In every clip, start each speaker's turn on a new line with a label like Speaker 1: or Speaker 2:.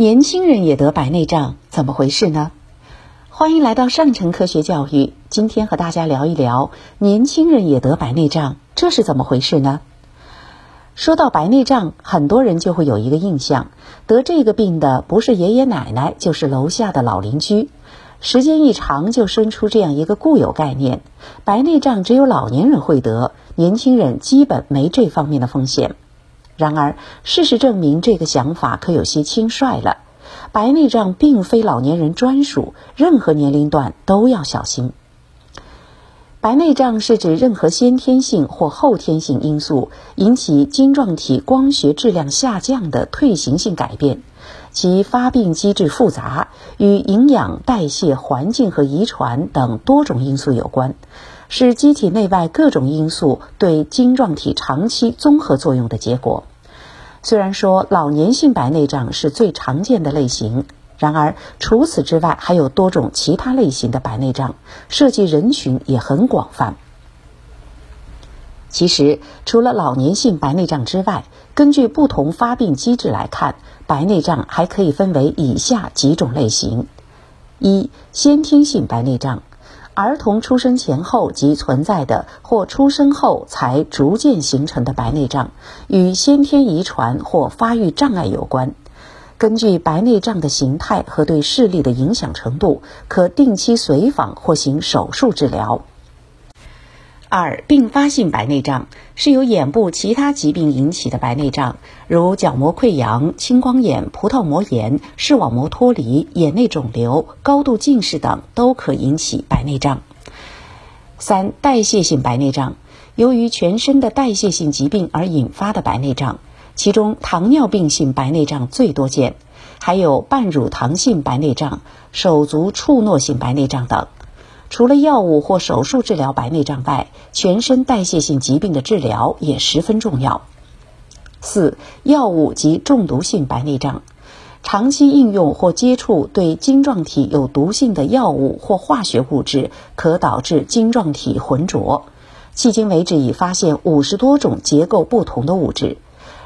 Speaker 1: 年轻人也得白内障，怎么回事呢？欢迎来到上城科学教育，今天和大家聊一聊年轻人也得白内障，这是怎么回事呢？说到白内障，很多人就会有一个印象，得这个病的不是爷爷奶奶，就是楼下的老邻居。时间一长，就生出这样一个固有概念：白内障只有老年人会得，年轻人基本没这方面的风险。然而，事实证明，这个想法可有些轻率了。白内障并非老年人专属，任何年龄段都要小心。白内障是指任何先天性或后天性因素引起晶状体光学质量下降的退行性改变，其发病机制复杂，与营养、代谢、环境和遗传等多种因素有关。是机体内外各种因素对晶状体长期综合作用的结果。虽然说老年性白内障是最常见的类型，然而除此之外还有多种其他类型的白内障，涉及人群也很广泛。其实，除了老年性白内障之外，根据不同发病机制来看，白内障还可以分为以下几种类型：一、先天性白内障。儿童出生前后即存在的，或出生后才逐渐形成的白内障，与先天遗传或发育障碍有关。根据白内障的形态和对视力的影响程度，可定期随访或行手术治疗。二、并发性白内障是由眼部其他疾病引起的白内障，如角膜溃疡、青光眼、葡萄膜炎、视网膜脱离、眼内肿瘤、高度近视等都可引起白内障。三、代谢性白内障由于全身的代谢性疾病而引发的白内障，其中糖尿病性白内障最多见，还有半乳糖性白内障、手足触诺性白内障等。除了药物或手术治疗白内障外，全身代谢性疾病的治疗也十分重要。四、药物及中毒性白内障，长期应用或接触对晶状体有毒性的药物或化学物质，可导致晶状体浑浊。迄今为止已发现五十多种结构不同的物质。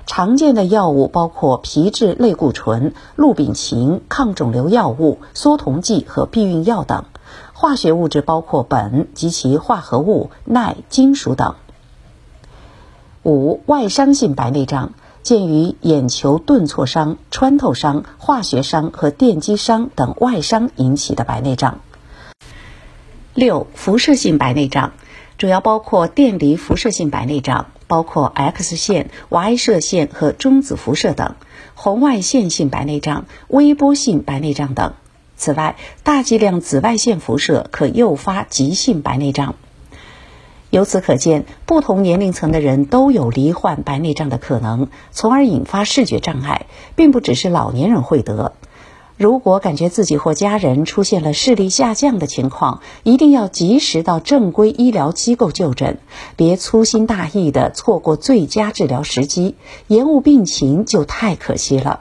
Speaker 1: 常见的药物包括皮质类固醇、氯丙嗪、抗肿瘤药物、缩酮剂和避孕药等。化学物质包括苯及其化合物、氖、金属等。五、外伤性白内障见于眼球钝挫伤、穿透伤、化学伤和电击伤等外伤引起的白内障。六、辐射性白内障主要包括电离辐射性白内障，包括 X 线、Y 射线和中子辐射等；红外线性白内障、微波性白内障等。此外，大剂量紫外线辐射可诱发急性白内障。由此可见，不同年龄层的人都有罹患白内障的可能，从而引发视觉障碍，并不只是老年人会得。如果感觉自己或家人出现了视力下降的情况，一定要及时到正规医疗机构就诊，别粗心大意的错过最佳治疗时机，延误病情就太可惜了。